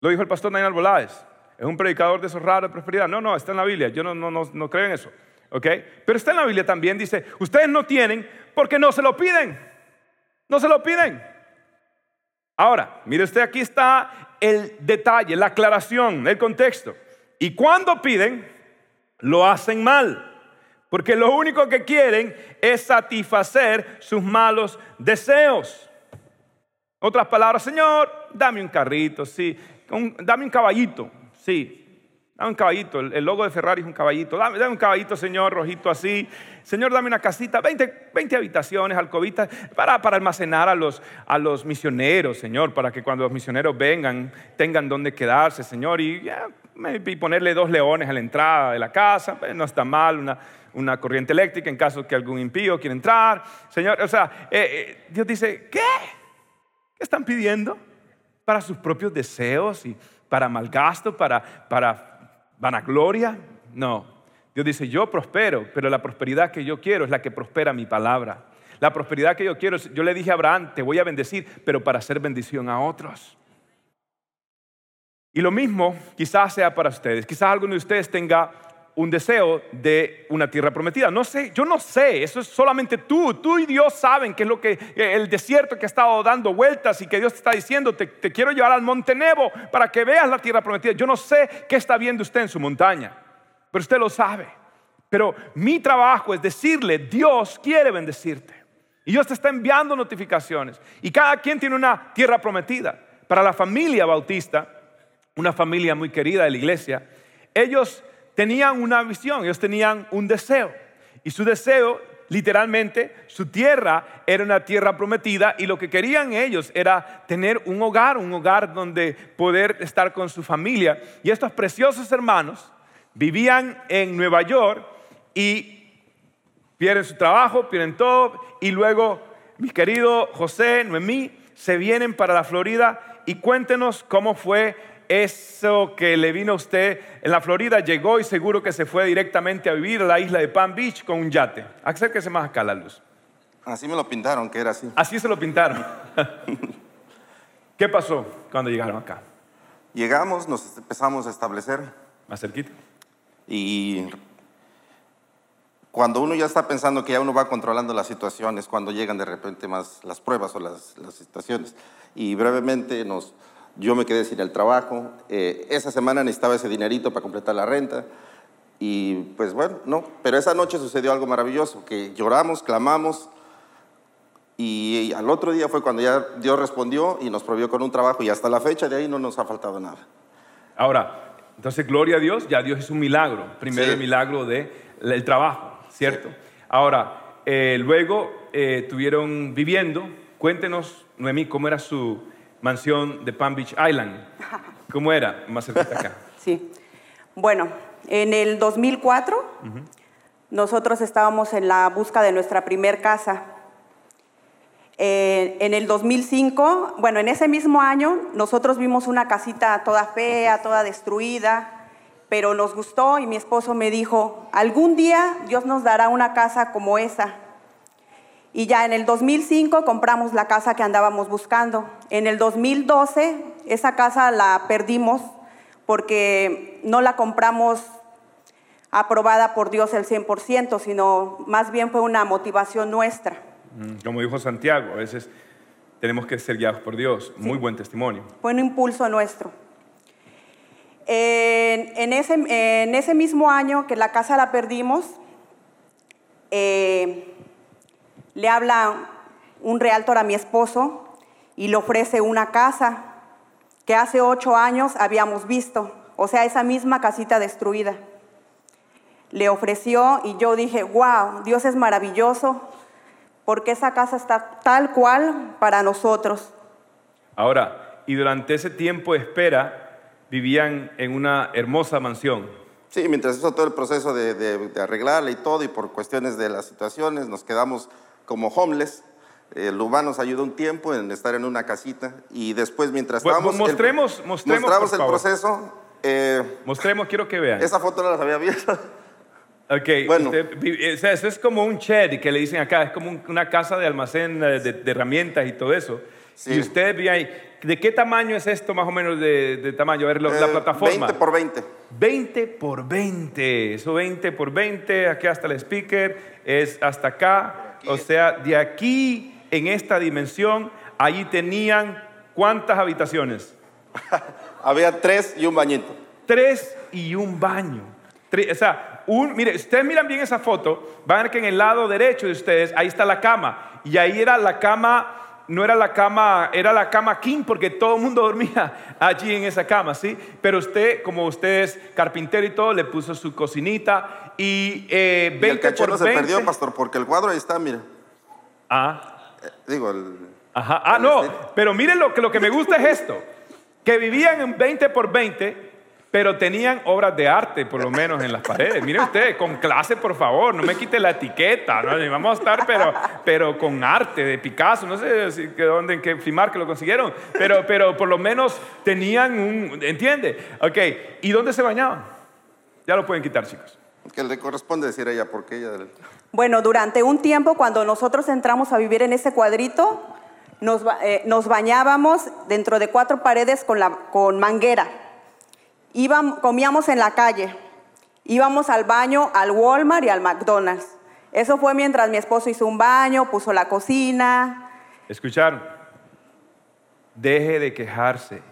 Lo dijo el pastor Nainal Boláez. Es un predicador de esos raros de prosperidad. No, no, está en la Biblia. Yo no, no, no, creo en eso. ¿Ok? Pero está en la Biblia también. Dice, ustedes no tienen porque no se lo piden. No se lo piden. Ahora, mire usted, aquí está el detalle, la aclaración, el contexto. Y cuando piden, lo hacen mal. Porque lo único que quieren es satisfacer sus malos deseos. Otras palabras, Señor, dame un carrito, sí, dame un caballito, sí, dame un caballito, el, logo de Ferrari es un caballito, dame, un caballito, Señor, rojito así, Señor, dame una casita, 20, 20 habitaciones, alcobitas, para, almacenar a los, misioneros, Señor, para que cuando los misioneros vengan tengan donde quedarse, Señor, y, ponerle dos leones a la entrada de la casa, no está mal, una, una corriente eléctrica en caso que algún impío quiera entrar, Señor, o sea, eh, eh, Dios dice, ¿qué? ¿Qué están pidiendo? ¿Para sus propios deseos y para malgasto, para, para vanagloria? No. Dios dice, yo prospero, pero la prosperidad que yo quiero es la que prospera mi palabra. La prosperidad que yo quiero, yo le dije a Abraham, te voy a bendecir, pero para hacer bendición a otros. Y lo mismo quizás sea para ustedes. Quizás alguno de ustedes tenga un deseo de una tierra prometida. No sé, yo no sé, eso es solamente tú, tú y Dios saben qué es lo que el desierto que ha estado dando vueltas y que Dios te está diciendo, te, te quiero llevar al monte Nebo para que veas la tierra prometida. Yo no sé qué está viendo usted en su montaña, pero usted lo sabe. Pero mi trabajo es decirle, Dios quiere bendecirte. Y Dios te está enviando notificaciones. Y cada quien tiene una tierra prometida. Para la familia bautista, una familia muy querida de la iglesia, ellos tenían una visión, ellos tenían un deseo. Y su deseo, literalmente, su tierra era una tierra prometida y lo que querían ellos era tener un hogar, un hogar donde poder estar con su familia. Y estos preciosos hermanos vivían en Nueva York y pierden su trabajo, pierden todo y luego mi querido José, Noemí, se vienen para la Florida y cuéntenos cómo fue eso que le vino a usted en la Florida llegó y seguro que se fue directamente a vivir a la isla de Palm Beach con un yate. Acérquese más acá a la luz. Así me lo pintaron, que era así. Así se lo pintaron. ¿Qué pasó cuando llegaron acá? Llegamos, nos empezamos a establecer. Más cerquita. Y cuando uno ya está pensando que ya uno va controlando las situaciones, cuando llegan de repente más las pruebas o las, las situaciones. Y brevemente nos, yo me quedé sin el trabajo. Eh, esa semana necesitaba ese dinerito para completar la renta. Y pues bueno, no. Pero esa noche sucedió algo maravilloso, que lloramos, clamamos. Y al otro día fue cuando ya Dios respondió y nos provió con un trabajo. Y hasta la fecha de ahí no nos ha faltado nada. Ahora, entonces, gloria a Dios, ya Dios es un milagro. Primero el milagro del el trabajo, ¿cierto? Ahora, eh, luego eh, tuvieron viviendo. Cuéntenos, Noemí, cómo era su, mansión de Palm Beach Island. ¿Cómo era? Más cerquita acá. Sí. Bueno, en el 2004 nosotros estábamos en la busca de nuestra primer casa Eh, en el 2005, bueno, en ese mismo año, nosotros vimos una casita toda fea, toda destruida, pero nos gustó y mi esposo me dijo, algún día Dios nos dará una casa como esa. Y ya en el 2005 compramos la casa que andábamos buscando. En el 2012 esa casa la perdimos porque no la compramos aprobada por Dios el 100%, sino más bien fue una motivación nuestra. Mm, Como dijo Santiago, a veces tenemos que ser guiados por Dios. Muy buen testimonio. Fue un impulso nuestro. En, en ese, en ese mismo año que la casa la perdimos, eh, le habla un realtor a mi esposo y le ofrece una casa que hace ocho años habíamos visto, o sea, esa misma casita destruida. Le ofreció y yo dije, wow, Dios es maravilloso, porque esa casa está tal cual para nosotros. Ahora, y durante ese tiempo de espera, vivían en una hermosa mansión. Sí, mientras hizo todo el proceso de, de- de arreglarla y todo, y por cuestiones de las situaciones, nos quedamos como homeless. El Lubán nos ayudó un tiempo en estar en una casita, y después, mientras Bueno, estábamos... el- mostremos- mostremos, mostramos el favor. proceso. eh, Mostremos, quiero que vean. esa foto no la había visto. Ok, Bueno. usted vi- o sea, eso es como un shed que le dicen acá, es como un- una casa de almacén eh, de, de herramientas y todo eso. Sí. Y usted ve ahí, ¿de qué tamaño es esto más o menos de, de tamaño? A ver, lo- la Eh, plataforma. 20 por 20. 20 por 20, eso 20 por 20, aquí hasta el speaker, es hasta acá, o sea, de aquí en esta dimensión, allí tenían cuántas habitaciones? Había tres y un bañito. Tres y un baño. Tre- o sea, un, mire, ustedes miran bien esa foto, van a ver que en el lado derecho de ustedes, ahí está la cama. Y ahí era la cama, no era la cama, era la cama king, porque todo el mundo dormía allí en esa cama, ¿sí? Pero usted, como usted es carpintero y todo, le puso su cocinita y eh, Y el 20 cachero por se 20. perdió, pastor, porque el cuadro ahí está, mire. Ah, Eh, Digo, el... Ajá. Ah, no, pero miren lo que, lo que me gusta es esto, que vivían en 20 por 20, pero tenían obras de arte, por lo menos, en las paredes. Miren ustedes, con clase, por favor, no me quite la etiqueta, ¿no? Vamos a estar, pero, pero con arte de Picasso, no sé si, que dónde, en qué flimar que lo consiguieron, pero, pero por lo menos tenían un, ¿entiende? Ok, ¿y dónde se bañaban? Ya lo pueden quitar, chicos. Que le corresponde decir a ella, porque ella... Bueno, durante un tiempo, cuando nosotros entramos a vivir en ese cuadrito, nos, eh, nos bañábamos dentro de cuatro paredes con, la, con manguera. Íbam- comíamos en la calle. Íbamos al baño, al Walmart y al McDonald's. Eso fue mientras mi esposo hizo un baño, puso la cocina. ¿Escucharon? Deje de quejarse.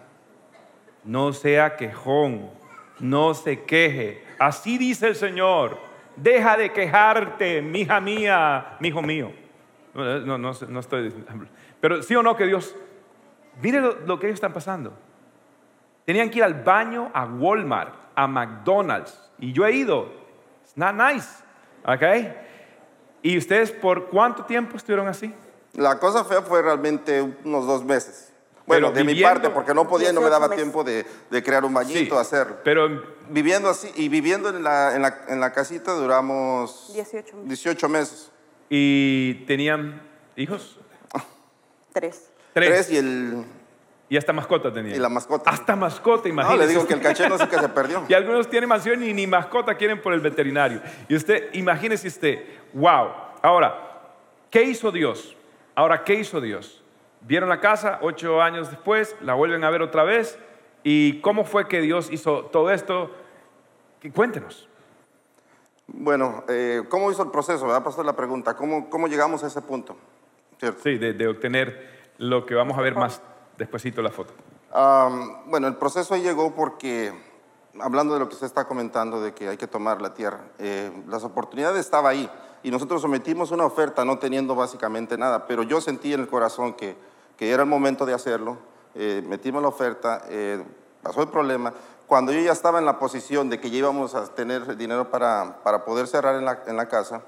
No sea quejón. No se queje. Así dice el Señor. Deja de quejarte, mija mía, mijo mío. No, no, no, no estoy. Pero sí o no que Dios. Mire lo, lo que ellos están pasando. Tenían que ir al baño a Walmart, a McDonald's. Y yo he ido. It's not nice. ¿Ok? ¿Y ustedes por cuánto tiempo estuvieron así? La cosa fea fue realmente unos dos meses. Bueno, Pero de mi parte, porque no podía y no me daba 18 meses. tiempo de, de crear un bañito, hacerlo. Pero Viviendo así, y viviendo en la, en la, en la casita duramos 18 meses. 18 meses. ¿Y tenían hijos? Tres. Tres. Tres y, el, Y hasta mascota tenían. y la mascota. Hasta mascota, no, imagínese. le digo que el cachero sí que se perdió. Y algunos tienen mansión y ni mascota quieren por el veterinario. Y usted, imagínese usted, wow. Ahora, ¿qué hizo Dios? Ahora, ¿qué hizo Dios? Vieron la casa ocho años después, la vuelven a ver otra vez. ¿Y cómo fue que Dios hizo todo esto? Cuéntenos. Bueno, eh, ¿cómo hizo el proceso? ¿verdad? Pasó la pregunta. ¿Cómo, ¿Cómo llegamos a ese punto? ¿Cierto? Sí, de, de obtener lo que vamos a ver más despuesito de la foto. Am, bueno, el proceso llegó porque, hablando de lo que usted está comentando, de que hay que tomar la tierra, eh, las oportunidades estaban ahí y nosotros sometimos una oferta no teniendo básicamente nada, pero yo sentí en el corazón que, que era el momento de hacerlo, eh, metimos la oferta, eh, pasó el problema. Cuando yo ya estaba en la posición de que ya íbamos a tener dinero para, para poder cerrar en la, en la casa,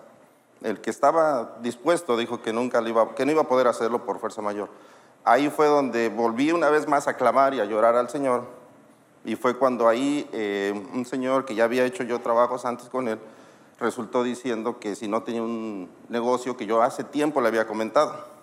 el que estaba dispuesto dijo que nunca lo iba, que no iba a poder hacerlo por fuerza mayor. Ahí fue donde volví una vez más a clamar y a llorar al Señor. Y fue cuando ahí eh, un señor que ya había hecho yo trabajos antes con él, resultó diciendo que si no tenía un negocio que yo hace tiempo le había comentado.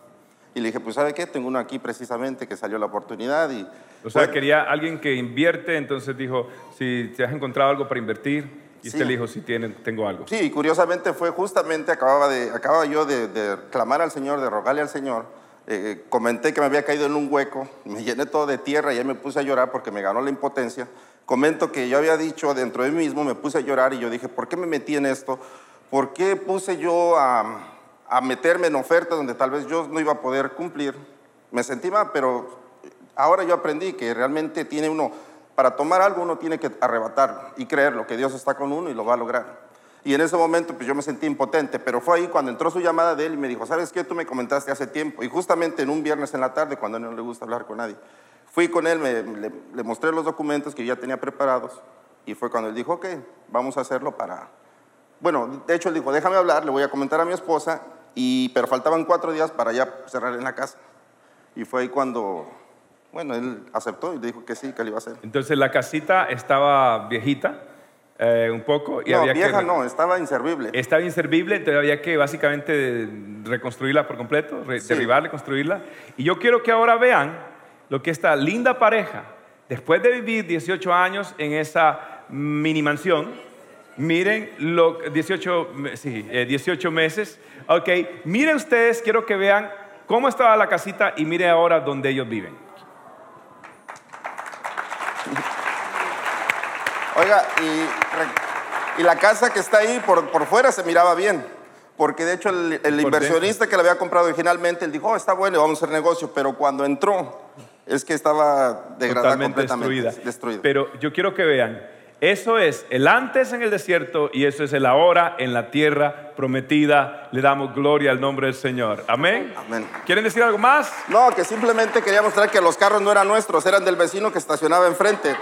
Y le dije, pues ¿sabe qué? Tengo uno aquí precisamente que salió la oportunidad y... O sea, bueno, quería alguien que invierte, entonces dijo, si te has encontrado algo para invertir, y Sí. usted le dijo, si tiene, tengo algo. Sí, y curiosamente fue justamente, acababa, de, acababa yo de, de clamar al Señor, de rogarle al Señor. eh, comenté que me había caído en un hueco, me llené todo de tierra y ahí me puse a llorar porque me ganó la impotencia. Comento que yo había dicho dentro de mí mismo, me puse a llorar y yo dije, ¿por qué me metí en esto? ¿Por qué puse yo a, a meterme en ofertas donde tal vez yo no iba a poder cumplir? Me sentí mal, pero ahora yo aprendí que realmente tiene uno, para tomar algo uno tiene que arrebatarlo y creerlo, que Dios está con uno y lo va a lograr. Y en ese momento pues yo me sentí impotente, pero fue ahí cuando entró su llamada de él y me dijo, ¿sabes qué? Tú me comentaste hace tiempo. Y justamente en un viernes en la tarde, cuando a él no le gusta hablar con nadie, fui con él, me- le, le mostré los documentos que yo ya tenía preparados y fue cuando él dijo, ok, vamos a hacerlo para... Bueno, de hecho él dijo, déjame hablar, le voy a comentar a mi esposa, y, pero faltaban cuatro días para ya cerrar en la casa. Y fue ahí cuando, bueno, él aceptó y dijo que sí, que lo iba a hacer. Entonces la casita estaba viejita, eh, un poco, y no, había vieja que... no, estaba inservible. Estaba inservible, entonces había que básicamente reconstruirla por completo, re- Sí. derribarla, construirla. Y yo quiero que ahora vean lo que esta linda pareja, después de vivir 18 años en esa mini mansión, miren lo 18, me- sí, eh, 18 meses, ok, miren ustedes, quiero que vean cómo estaba la casita y miren ahora dónde ellos viven. Oiga, y, la casa que está ahí por, por fuera se miraba bien. Porque de hecho el, el inversionista que la había comprado originalmente, él dijo, oh, está bueno, vamos a hacer negocio. Pero cuando entró, es que estaba degradada totalmente completamente. destruida. destruida. Pero yo quiero que vean, eso es el antes en el desierto y eso es el ahora en la tierra prometida. Le damos gloria al nombre del Señor. Amén. Amén. ¿Quieren decir algo más? No, que simplemente quería mostrar que los carros no eran nuestros, eran del vecino que estacionaba enfrente.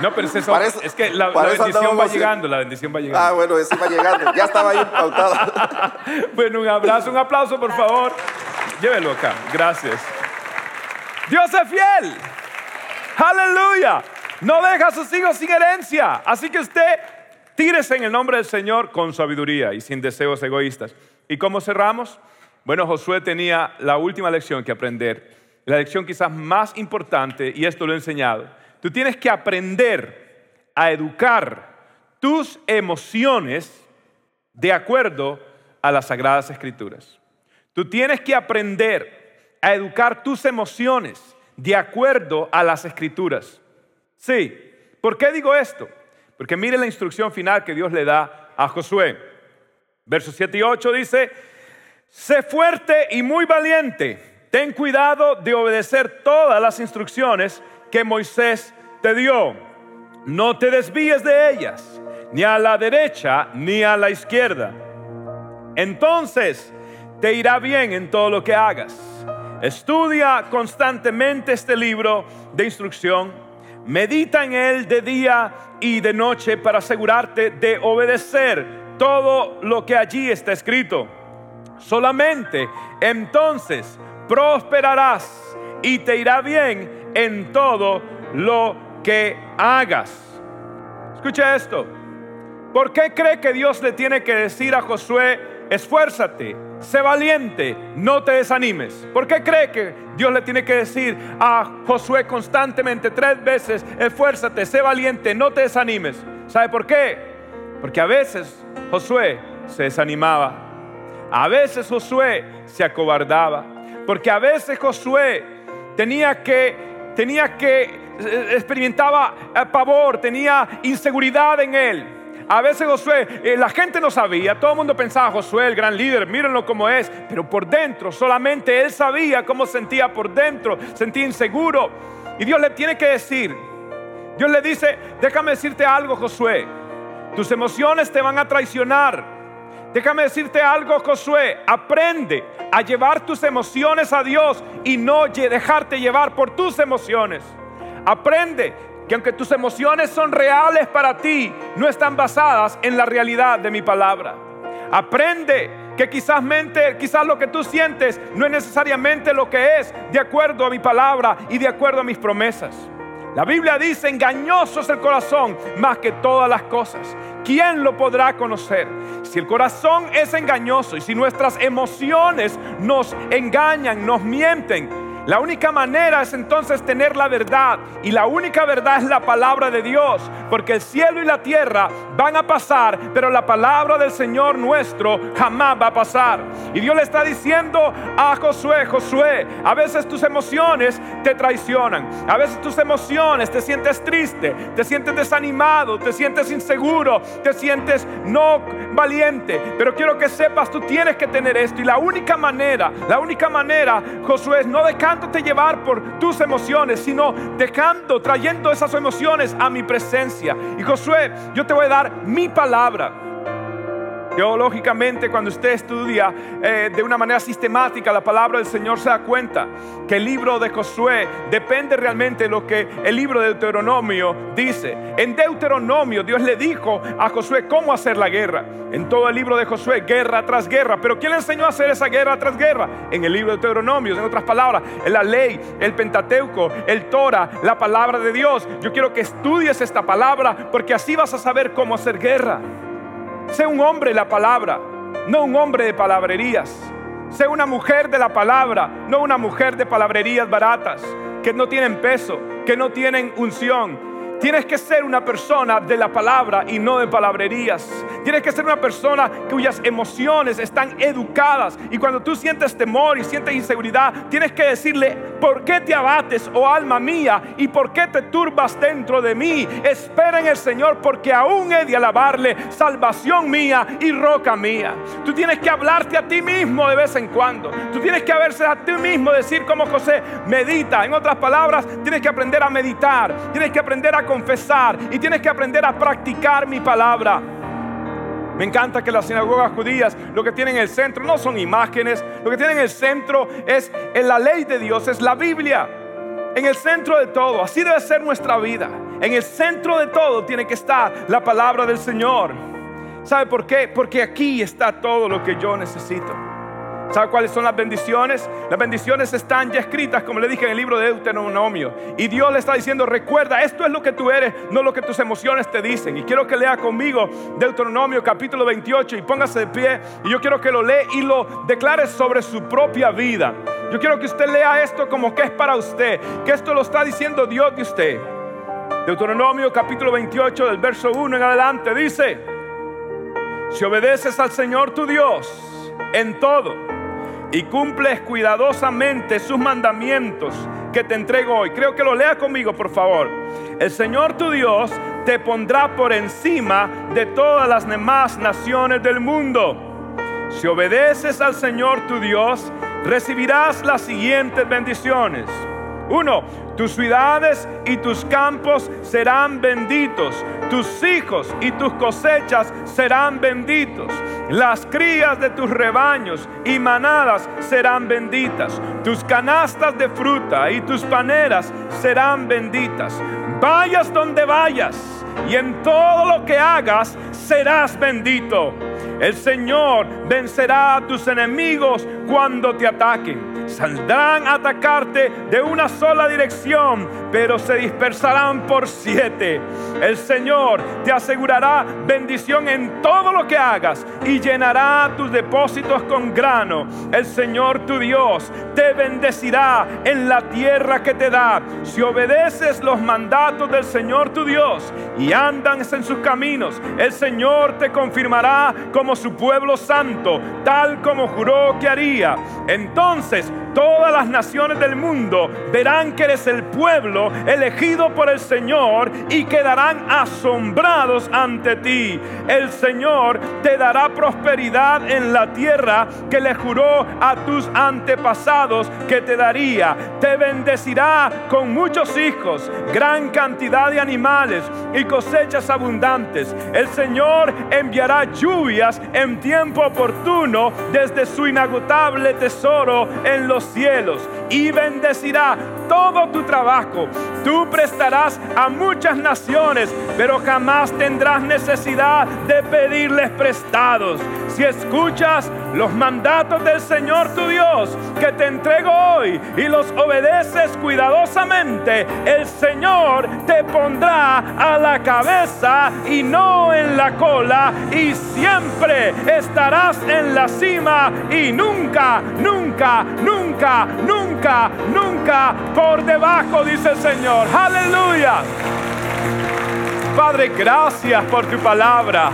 No, pero es, eso, eso- es que la, bendición va llegando, la bendición va Ah, llegando. bueno, eso iba llegando. Ya estaba ahí pautado. Bueno, un abrazo, un aplauso, por favor. Llévelo acá. Gracias. Dios es fiel. Aleluya. No deja a sus hijos sin herencia. Así que usted tírese en el nombre del Señor con sabiduría y sin deseos egoístas. ¿Y cómo cerramos? Bueno, Josué tenía la última lección que aprender. La lección quizás más importante, y esto lo he enseñado. Tú tienes que aprender a educar tus emociones de acuerdo a las sagradas escrituras. Tú tienes que aprender a educar tus emociones de acuerdo a las escrituras. Sí, ¿por qué digo esto? Porque mire la instrucción final que Dios le da a Josué. Versos 7 y 8 dice, sé fuerte y muy valiente, ten cuidado de obedecer todas las instrucciones que Moisés te dio. No te desvíes de ellas, ni a la derecha ni a la izquierda. Entonces te irá bien en todo lo que hagas. Estudia constantemente este libro de instrucción. Medita en él de día y de noche para asegurarte de obedecer todo lo que allí está escrito. Solamente entonces prosperarás y te irá bien en todo lo que hagas. Escucha esto. ¿Por qué cree que Dios le tiene que decir a Josué, esfuérzate, sé valiente, no te desanimes? ¿Por qué cree que Dios le tiene que decir a Josué constantemente tres veces, esfuérzate, sé valiente, no te desanimes? ¿Sabe por qué? Porque a veces Josué se desanimaba, a veces Josué se acobardaba, porque a veces Josué tenía que, tenía que, eh, experimentaba eh, pavor, tenía inseguridad en él. A veces Josué, eh, la gente no sabía, todo el mundo pensaba, Josué, el gran líder, mírenlo como es, pero por dentro solamente él sabía cómo sentía por dentro, sentía inseguro. Y Dios le tiene que decir, Dios le dice, déjame decirte algo, Josué, tus emociones te van a traicionar. Déjame decirte algo, Josué, aprende a llevar tus emociones a Dios y no dejarte llevar por tus emociones. Aprende que aunque tus emociones son reales para ti, no están basadas en la realidad de mi palabra. Aprende que quizás, mente, quizás lo que tú sientes no es necesariamente lo que es de acuerdo a mi palabra y de acuerdo a mis promesas. La Biblia dice, engañoso es el corazón más que todas las cosas. ¿quién lo podrá conocer? Si el corazón es engañoso y si nuestras emociones nos engañan, nos mienten, la única manera es entonces tener la verdad y la única verdad es la palabra de Dios, porque el cielo y la tierra van a pasar, pero la palabra del Señor nuestro jamás va a pasar. Y Dios le está diciendo a Josué, Josué, a veces tus emociones te traicionan, a veces tus emociones te sientes triste, te sientes desanimado, te sientes inseguro, te sientes no valiente, pero quiero que sepas, tú tienes que tener esto y la única manera, la única manera, Josué, es no dejar dejándote llevar por tus emociones, sino dejando, trayendo esas emociones a mi presencia. Y Josué, yo te voy a dar mi palabra. Teológicamente, cuando usted estudia eh, de una manera sistemática la palabra del Señor, se da cuenta que el libro de Josué depende realmente de lo que el libro de Deuteronomio dice. En Deuteronomio, Dios le dijo a Josué cómo hacer la guerra. En todo el libro de Josué, guerra tras guerra. Pero ¿quién le enseñó a hacer esa guerra tras guerra? En el libro de Deuteronomio, en otras palabras, en la ley, el Pentateuco, el Torah, la palabra de Dios. Yo quiero que estudies esta palabra porque así vas a saber cómo hacer guerra. Sé un hombre de la palabra, no un hombre de palabrerías. Sé una mujer de la palabra, no una mujer de palabrerías baratas, que no tienen peso, que no tienen unción, Tienes que ser una persona de la palabra y no de palabrerías. Tienes que ser una persona cuyas emociones están educadas. Y cuando tú sientes temor y sientes inseguridad, tienes que decirle, ¿por qué te abates, oh alma mía? ¿Y por qué te turbas dentro de mí? Espera en el Señor porque aún he de alabarle, salvación mía y roca mía. Tú tienes que hablarte a ti mismo de vez en cuando. Tú tienes que verse a ti mismo, decir como José, medita. En otras palabras, tienes que aprender a meditar. Tienes que aprender a confesar y tienes que aprender a practicar mi palabra. Me encanta que las sinagogas judías lo que tienen en el centro no son imágenes, lo que tienen en el centro es la ley de Dios, es la Biblia. En el centro de todo, así debe ser nuestra vida. En el centro de todo tiene que estar la palabra del Señor. ¿Sabe por qué? Porque aquí está todo lo que yo necesito. ¿Sabe cuáles son las bendiciones? Las bendiciones están ya escritas, como le dije en el libro de Deuteronomio. Y Dios le está diciendo, recuerda, esto es lo que tú eres, no lo que tus emociones te dicen. Y quiero que lea conmigo Deuteronomio capítulo 28 y póngase de pie. Y yo quiero que lo lea y lo declare sobre su propia vida. Yo quiero que usted lea esto como que es para usted, que esto lo está diciendo Dios de usted. Deuteronomio capítulo 28 del verso 1 en adelante dice, si obedeces al Señor tu Dios en todo, y cumples cuidadosamente sus mandamientos que te entrego hoy. Creo que lo lea conmigo, por favor. El Señor tu Dios te pondrá por encima de todas las demás naciones del mundo. Si obedeces al Señor tu Dios, recibirás las siguientes bendiciones. Uno, tus ciudades y tus campos serán benditos. Tus hijos y tus cosechas serán benditos. Las crías de tus rebaños y manadas serán benditas. Tus canastas de fruta y tus paneras serán benditas. Vayas donde vayas y en todo lo que hagas serás bendito. El Señor vencerá a tus enemigos cuando te ataquen Saldrán a atacarte de una sola dirección, pero se dispersarán por siete. El Señor te asegurará bendición en todo lo que hagas y llenará tus depósitos con grano. El Señor tu Dios te bendecirá en la tierra que te da. Si obedeces los mandatos del Señor tu Dios y andas en sus caminos, el Señor te confirmará como su pueblo santo, tal como juró que haría. Entonces todas las naciones del mundo verán que eres el pueblo elegido por el Señor y quedarán asombrados ante ti. El Señor te dará prosperidad en la tierra que le juró a tus antepasados que te daría. Te bendecirá con muchos hijos, gran cantidad de animales y cosechas abundantes. El Señor enviará lluvias en tiempo oportuno desde su inagotable tesoro en los cielos y bendecirá todo tu trabajo. Tú prestarás a muchas naciones, pero jamás tendrás necesidad de pedirles prestados. Si escuchas los mandatos del Señor tu Dios que te entrego hoy y los obedeces cuidadosamente, el Señor te pondrá a la cabeza y no en la cola y siempre estarás en la cima y nunca, nunca, nunca, nunca, nunca por debajo, dice el Señor. Aleluya. Padre, gracias por tu palabra.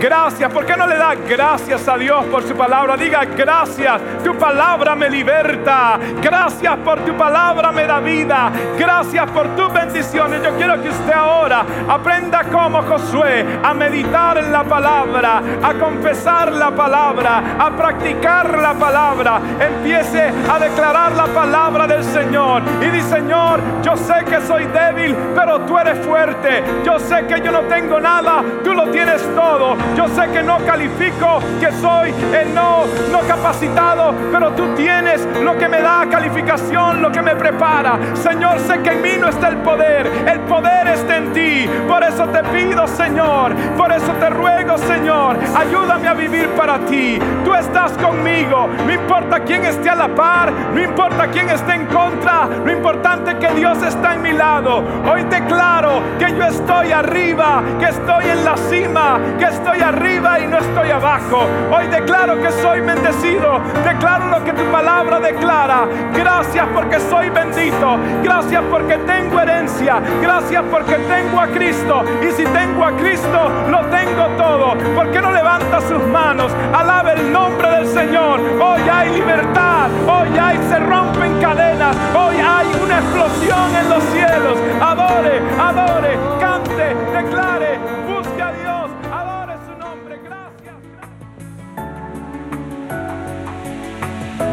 Gracias. ¿Por qué no le da gracias a Dios por su palabra? Diga gracias. Tu palabra me liberta. Gracias por tu palabra me da vida. Gracias por tus bendiciones. Yo quiero que usted ahora aprenda como Josué a meditar en la palabra, a confesar la palabra, a practicar la palabra. Empiece a declarar la palabra del Señor. Y dice, Señor, yo sé que soy débil, pero tú eres fuerte. Yo sé que yo no tengo nada, tú lo tienes todo. Yo sé que no califico, que soy el no, no capacitado, pero tú tienes lo que me da calificación, lo que me prepara. Señor, sé que en mí no está el poder, el poder está en ti. Por eso te pido, Señor, por eso te ruego, Señor, ayúdame a vivir para ti. Tú estás conmigo, no importa quién esté a la par, no importa quién esté en contra, lo importante que Dios está en mi lado. Hoy declaro que yo estoy arriba, que estoy en la cima, que estoy arriba y no estoy abajo. Hoy declaro que soy bendecido. Declaro lo que tu palabra declara. Gracias porque soy bendito. Gracias porque tengo herencia. Gracias porque tengo a Cristo. Y si tengo a Cristo, lo tengo todo. ¿Por qué no levanta sus manos? Alabe el nombre del Señor. Hoy hay libertad. Hoy hay, se rompen cadenas. Hoy hay una explosión en los cielos. Adore, adore, cante, declare,